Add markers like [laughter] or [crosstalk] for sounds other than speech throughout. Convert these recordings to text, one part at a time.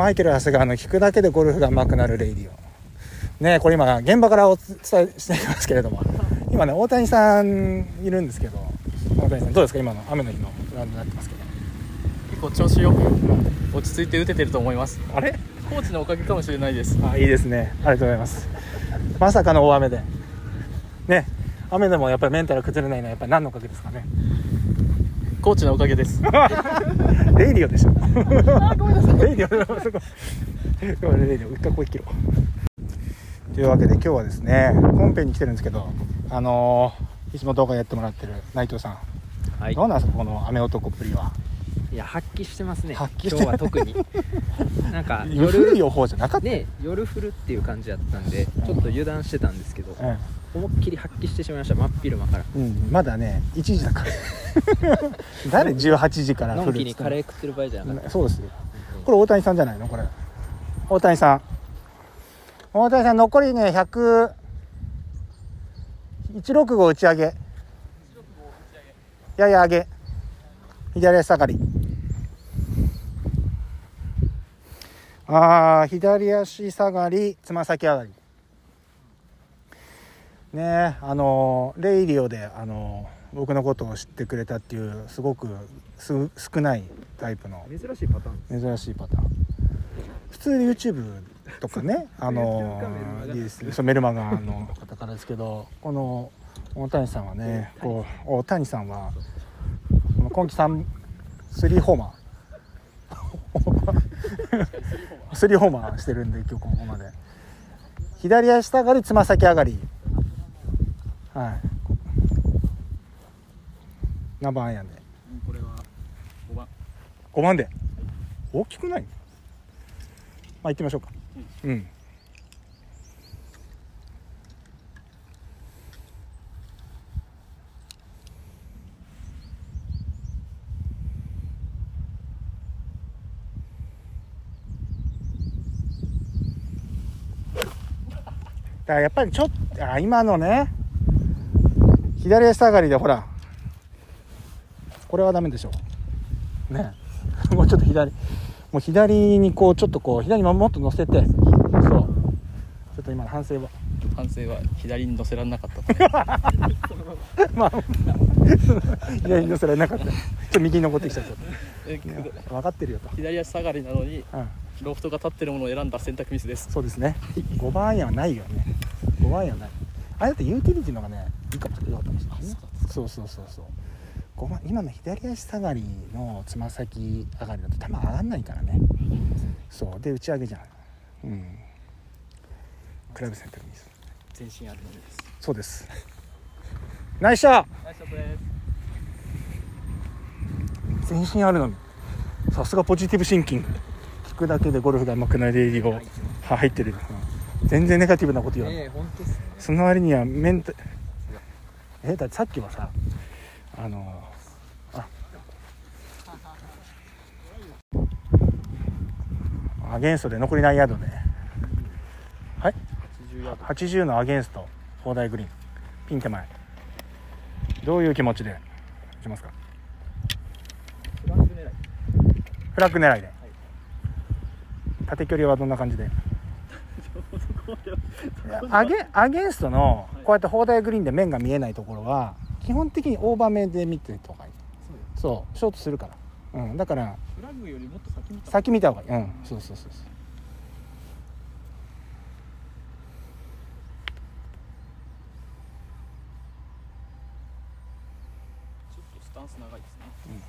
マイケル・長谷川の聞くだけでゴルフが上手くなるレイディオ。ねこれ今現場からお伝えしていますけれども。今ね大谷さんいるんですけど。大谷さんどうですか？今の雨の日のグラウンドになってますけど。結構調子よく落ち着いて打ててると思います。あれ？コーチのおかげかもしれないです。あいいですね。ありがとうございます。まさかの大雨で。ね雨でもやっぱりメンタル崩れないのはやっぱり何のおかげですかね？コーチのおかげです [laughs] レイディオでしょごめんなさい。レイディオそこレイディオ一回ここ切ろ。うというわけで今日はですね本編に来てるんですけどあのーいつも動画やってもらってる内藤さん、はい。どうなんですかこの雨男っぷりは。いや発揮してますね。発揮して。今日は特に。[laughs] なんか夜夜予報じゃなかった。ね夜降るっていう感じだったんでちょっと油断してたんですけど思いっきり発揮してしまいました。真っ昼間から。うん、うん、まだね1時だから。[laughs] 誰18時からのんきにカレー食ってる場合じゃなかった。そうですよ。これ大谷さんじゃないの？これ。大谷さん。大谷さん残りね100 165打ち上げ。やや上げ。左足下がり。あー左足下がりつま先上がりねあのレイディオであの僕のことを知ってくれたっていうすごくす少ないタイプの珍しいパターン。珍しいパターン。普通 YouTube とかね [laughs] あのメルマガいいですね。そうメルマガの方からですけどこの大谷さんはねこう大谷さんは今季3スリーホーマー。[laughs] スリーホーマーしてるんで今日ここまで。左足下がりつま先上がりはい。何番アイアンでこれは5番。5番で？大きくない？まあ行ってみましょうか。うん、だからやっぱりちょっとあ今のね左足下がりでほら。これはダメでしょね。[laughs] もうちょっと左。もう左にこうちょっとこう左にもっと乗せて。そう。ちょっと今の反省は。反省は左に乗せられなかった。と [laughs] まあ。左に乗せられなかった。ちょっと右に残ってきちゃった。分かってるよと、左足下がりなのにうん、ロフトが立ってるものを選んだ選択ミスです。そうですね。5番アイアンはないよね。5番アイアンはない。あれだってユーティリティの方がねいいかもしれないかもしれないね。そうそうそうそう。5番今の左足下がりのつま先上がりだと球上がんないからね。そう。で打ち上げじゃん。うん。クラブ選択ミス全身あるのみです。そうです。ナイスショ全身あるのにさすがポジティブシンキング。聞くだけでゴルフが上手くなるレディオ入ってる、うん。全然ネガティブなこと言わない、ええ本当ですね。その割にはメンタえだってさっきはさあのあ。アゲンストで残り何ヤードで？はい？80ヤード。80のアゲンスト。砲台グリーン。ピン手前。どういう気持ちで打ちますか？フランク狙い。フラッグ狙いで、縦距離はどんな感じで？アゲアゲンストのこうやって砲台グリーンで面が見えないところは基本的にオーバー目で見てとかそうショートするから、うん、だからフラッグよりもっと先見た先見た方がいい。うんそうそうそうそうちょっとスタンス長いですね、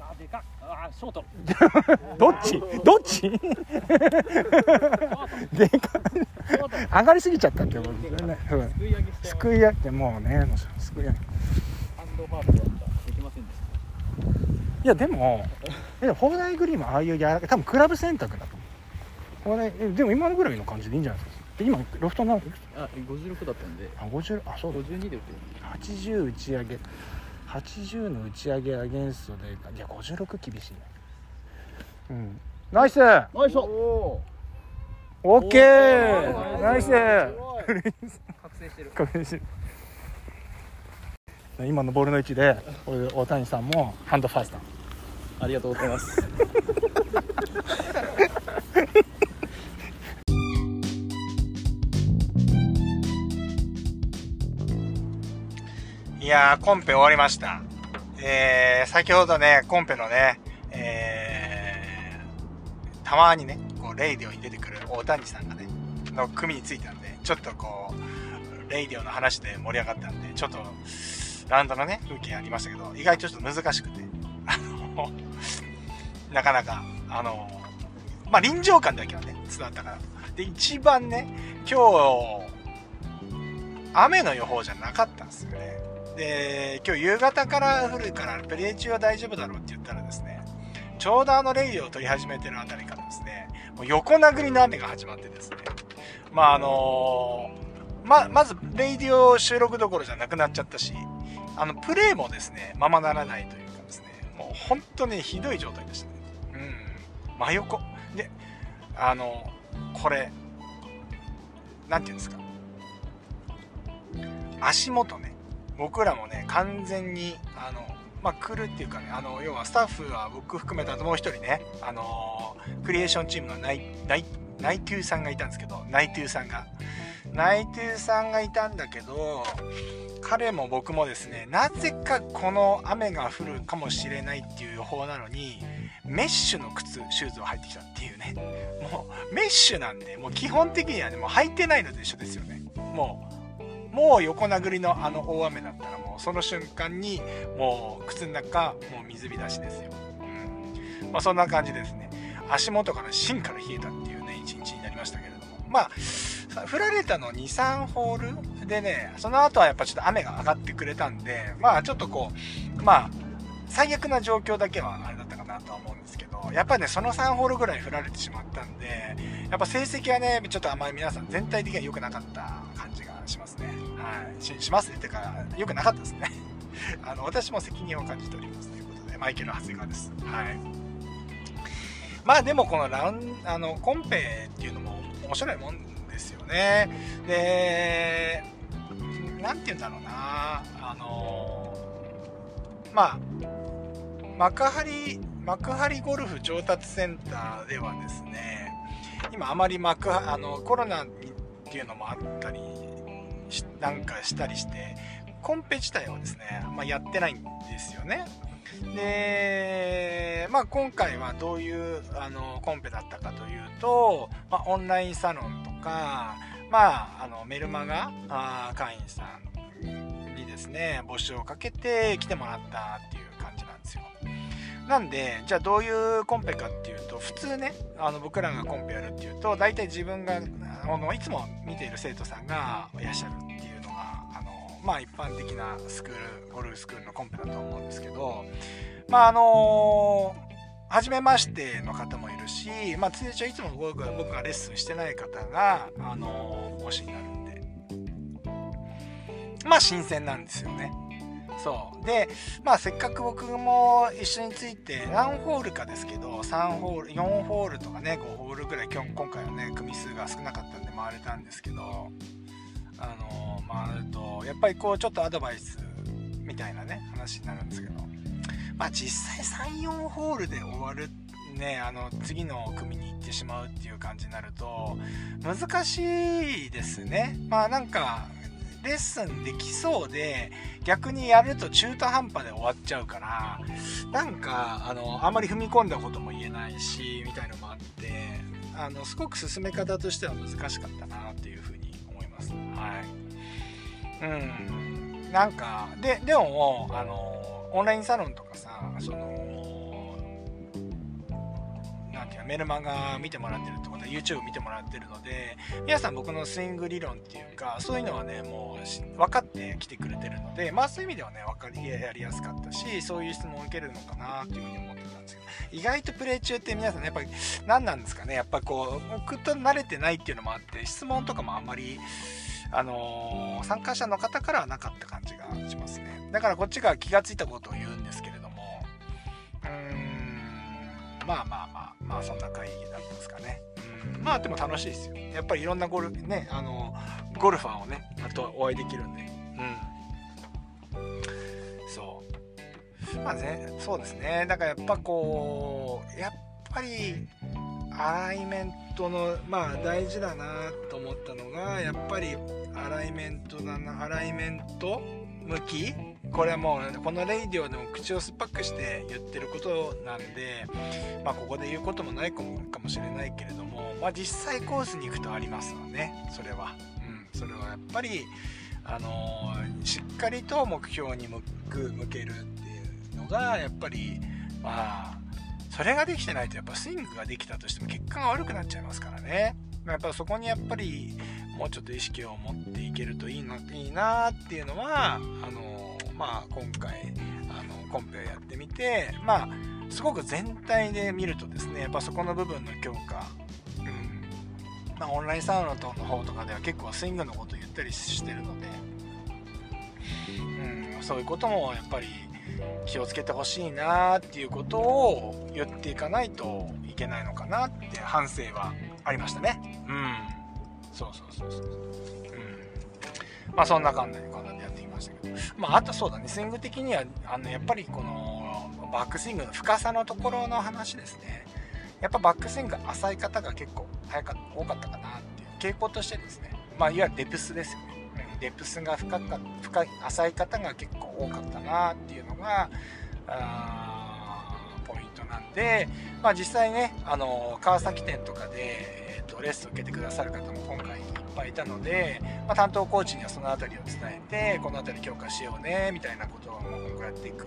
あーでかっ。あーショート。[laughs] どっち？どっち？でか上がりすぎちゃったってことですよねう。んすくい上げ。してすくい上げ。てもうねすくい上げ。ハンドハードだったできませんでしたいやでもえでも砲台グリーンもああいう柔らかい多分クラブ選択だと思う。砲台えでも今のぐらいの感じでいいんじゃないですか？で今ロフト何あ56だったんで。あ50あそうだ。52で打てる80打ち上げ80の打ち上げアゲンストでいや56厳しいね。うん。ナイス！ナイス！おオッケー！ナイス！覚醒してる。確認してる。今のボールの位置でこれ大谷さんもハンドファースト。ありがとうございます [laughs] やーコンペ終わりました。えー、先ほどねコンペのねえー、たまにねこうレイディオに出てくる大谷さんがねの組についたんでちょっとこうレイディオの話で盛り上がったんでちょっとラウンドのね風景ありましたけど意外とちょっと難しくてあの [laughs] なかなかあのまあ臨場感だけはね伝わったからで一番ね今日雨の予報じゃなかったんですよね。で今日夕方から降るからプレイ中は大丈夫だろうって言ったらですねちょうどあのレイディを録り始めてるあたりからですねもう横殴りの雨が始まってですねまああのままずレイディオ収録どころじゃなくなっちゃったしあのプレイもですねままならないというかですねもう本当にひどい状態でしたね。うん。真横。であのこれ何て言うんですか。足元ね。僕らもね完全にあのまあ、来るっていうかね、あの、要はスタッフは僕含めたもう一人ね、あのー、クリエーションチームのナイ、ナイ、ナイトゥーさんがいたんですけど、ナイトゥーさんが。ナイトゥーさんがいたんだけど、彼も僕もですね、なぜかこの雨が降るかもしれないっていう予報なのに、メッシュの靴、シューズを履いてきたっていうね。もう、メッシュなんで、もう基本的にはね、もう履いてないのと一緒ですよね。もう、もう横殴りのあの大雨だったらもうその瞬間にもう靴の中もう水浸しですよ。うん。まあそんな感じですね。足元から芯から冷えたっていうね、一日になりましたけれども。まあ、降られたの2、3ホールでね、その後はやっぱちょっと雨が上がってくれたんで、まあちょっとこう、まあ、最悪な状況だけはあれだったかなとは思うんですけど、やっぱね、その3ホールぐらい降られてしまったんで、やっぱ成績はね、ちょっとあまり皆さん全体的には良くなかった感じがしますね。はい。しますね。てか、良くなかったですね。[laughs] あの、私も責任を感じておりますということで、マイケル・長谷川です。はい。まあでもこのラン、あの、コンペっていうのも面白いもんですよね。で、なんて言うんだろうな、あの、まあ、幕張、幕張ゴルフ上達センターではですね、今あまり幕あのコロナっていうのもあったりなんかしたりしてコンペ自体はですね、まあ、やってないんですよね。で、まあ、今回はどういうあのコンペだったかというと、まあ、オンラインサロンとか、まあ、あのメルマガあ会員さんにですね募集をかけて来てもらったっていう感じなんですよ。なんで、じゃあどういうコンペかっていう普通ね、あの僕らがコンペやるっていうと、大体自分が、あのいつも見ている生徒さんがいらっしゃるっていうのが、あのまあ一般的なスクール、ゴルフスクールのコンペだと思うんですけど、まああの初めましての方もいるし、まあ、通常いつも僕が僕がレッスンしてない方が、あの推しになるんで、まあ新鮮なんですよね。そう。でまあせっかく僕も一緒について何ホールかですけど3ホール4ホールとかね5ホールぐらい今日今回はね組数が少なかったんで回れたんですけどあの回るとやっぱりこうちょっとアドバイスみたいなね話になるんですけどまあ実際34ホールで終わるねあの次の組に行ってしまうっていう感じになると難しいですね。まあなんかレッスンできそうで逆にやると中途半端で終わっちゃうからなんかあのあんまり踏み込んだことも言えないしみたいのもあってあのすごく進め方としては難しかったなっていうふうに思います。はい。うん。なんかででもあのオンラインサロンとかさそのていうメルマガ見てもらってるってことは YouTube 見てもらってるので皆さん僕のスイング理論っていうかそういうのはねもう分かってきてくれてるのでまあそういう意味ではね分かりやりやすかったしそういう質問を受けるのかなっていうふうに思ってたんですけど意外とプレイ中って皆さんねやっぱり何なんですかねやっぱこう僕と慣れてないっていうのもあって質問とかもあんまりあのー、参加者の方からはなかった感じがしますね。だからこっちが気がついたことを言うんですけどまあまあまあまあそんな会議だったんですかね。うん、まあでも楽しいですよ。やっぱりいろんなゴルね、あの、ゴルファーをね、あとお会いできるんで。うん。そうまあねそうですねだからやっぱこうやっぱりアライメントのまあ大事だなと思ったのがやっぱりアライメントだなアライメント向きこれはもうこのレイディオでも口を酸っぱくして言ってることなんで、まあ、ここで言うこともないかもしれないけれども、まあ、実際コースに行くとありますわね。それは、うん、それはやっぱり、あのー、しっかりと目標に向く向けるっていうのがやっぱりまあそれができてないとやっぱスイングができたとしても結果が悪くなっちゃいますからね。やっぱそこにやっぱりもうちょっと意識を持っていけるといいないいなっていうのはあのまあ今回あのコンペをやってみてまあすごく全体で見るとですねやっぱそこの部分の強化、うんまあ、オンラインサウナの方とかでは結構スイングのことを言ったりしてるので、うん、そういうこともやっぱり気をつけてほしいなっていうことを言っていかないといけないのかなって反省はありましたね。うん。そうそうそうそう。まあそんな感じでこんなでやってきましたけど。まああとそうだねスイング的にはあのやっぱりこのバックスイングの深さのところの話ですね。やっぱバックスイング浅い方が結構早か多かったかなっていう傾向としてですね。まあいわゆるデプスですよね。デプスが深か深い浅い方が結構多かったなっていうのがポイントなんで、まあ、実際ねあの川崎店とかで、えーと、レッスンを受けてくださる方も今回ぱいいたので、まあ、担当コーチにはその辺りを伝えてこの辺り強化しようねみたいなことを今後やっていく。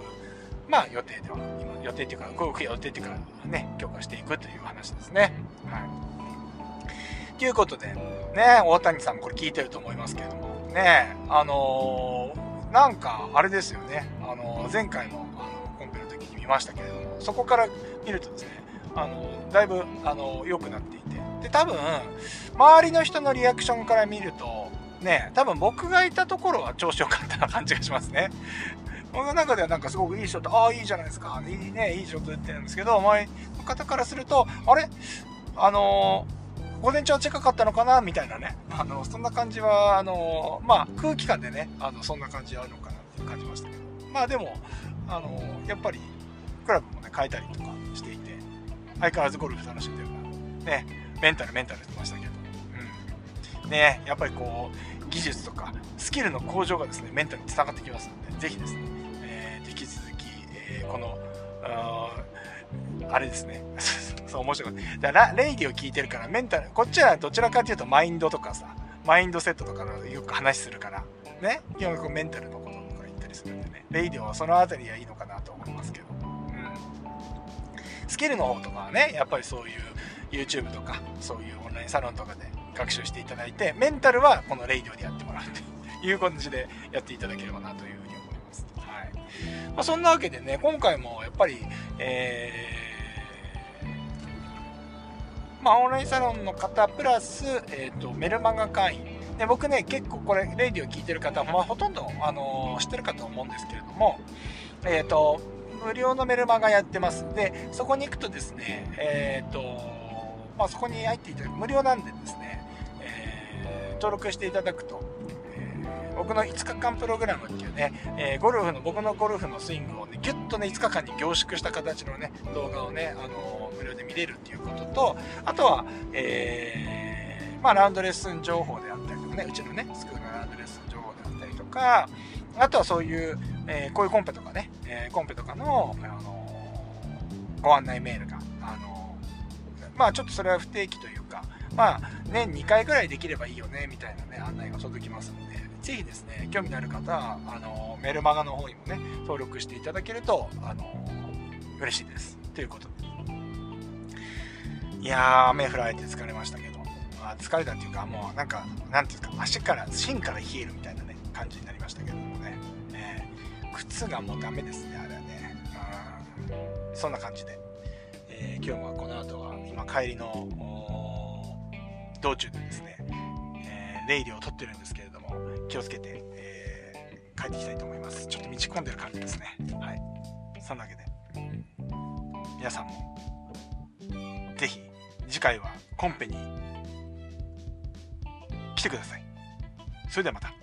まあ予定では今予定っていうか動く予定っていうかね強化していくという話ですね。はい。ということでね大谷さんもこれ聞いてると思いますけれどもねあのー、なんかあれですよね、あのー、前回のあのコンペの時に見ましたけれどもそこから見るとですねあの、だいぶあの良くなっていてで多分周りの人のリアクションから見るとね多分僕がいたところは調子良かったな感じがしますね。[laughs] 僕の中ではなんかすごくいいショットああいいじゃないですか。いいねいいショット打ってるんですけど周りの方からするとあれ？あのー午前中は近かったのかな？みたいなね。あの、そんな感じは、あの、まあ、空気感でね、あの、そんな感じあるのかなって感じましたけど。まあでも、あの、やっぱり、クラブもね、変えたりとかしていて、相変わらずゴルフ楽しんでるから、ね、メンタルメンタルしてましたけど、うん。ね、やっぱりこう、技術とか、スキルの向上がですね、メンタルにつながってきますので、ぜひですね、えー、引き続き、えー、この、あれですね。[laughs] そう面白い。だからレイディを聞いてるからメンタルこっちはどちらかというとマインドとかさマインドセットとかのよく話するからね基本メンタルのこととか言ったりするんでねレイディオはその辺りはいいのかなと思いますけど、うん、スキルの方とかはねやっぱりそういう YouTube とかそういうオンラインサロンとかで学習していただいてメンタルはこのレイディオでやってもらうと [laughs] いう感じでやっていただければなというふうに思います。はい。まあ、そんなわけでね今回もやっぱり、えーまあ、オンラインサロンの方プラス、えーと、メルマガ会員。で僕ね結構これレイディを聞いてる方、まあ、ほとんど、あのー、知ってるかと思うんですけれどもえっ、ー、と無料のメルマガやってます。でそこに行くとですねえっ、ー、とまあそこに入っていただく。無料なんでですね、えー、登録していただくとえ僕の5日間プログラムっていうね、えー、ゴルフの僕のゴルフのスイングをねギュッとね5日間に凝縮した形のね動画をね、あの、無料で見れるっていうこととあとは、え、まあ、ラウンドレッスン情報であったりとかねうちのねスクールのラウンドレッスン情報であったりとかあとはそういう、えこういうコンペとかね、えコンペとかの、あのご案内メールが、あのまあちょっとそれは不定期というかまあ年2回ぐらいできればいいよねみたいなね案内が届きますのでぜひですね、興味のある方は、あの、メルマガの方にもね、登録していただけると、あの、嬉しいです。ということで。いやー、雨降られて疲れましたけど、まあ、疲れたっていうか、もうなんか、なんていうか、足から、芯から冷えるみたいなね、感じになりましたけどもね。ね靴がもうダメですね、あれはね。そんな感じで。えー、今日もこの後は、今帰りの、道中でですね、えー、レイディを撮ってるんですけれども、気をつけて、えー、帰っていきたいと思います。ちょっと道込んでる感じですね。はい。そんなわけで、皆さんも、ぜひ、次回はコンペに来てください。それではまた。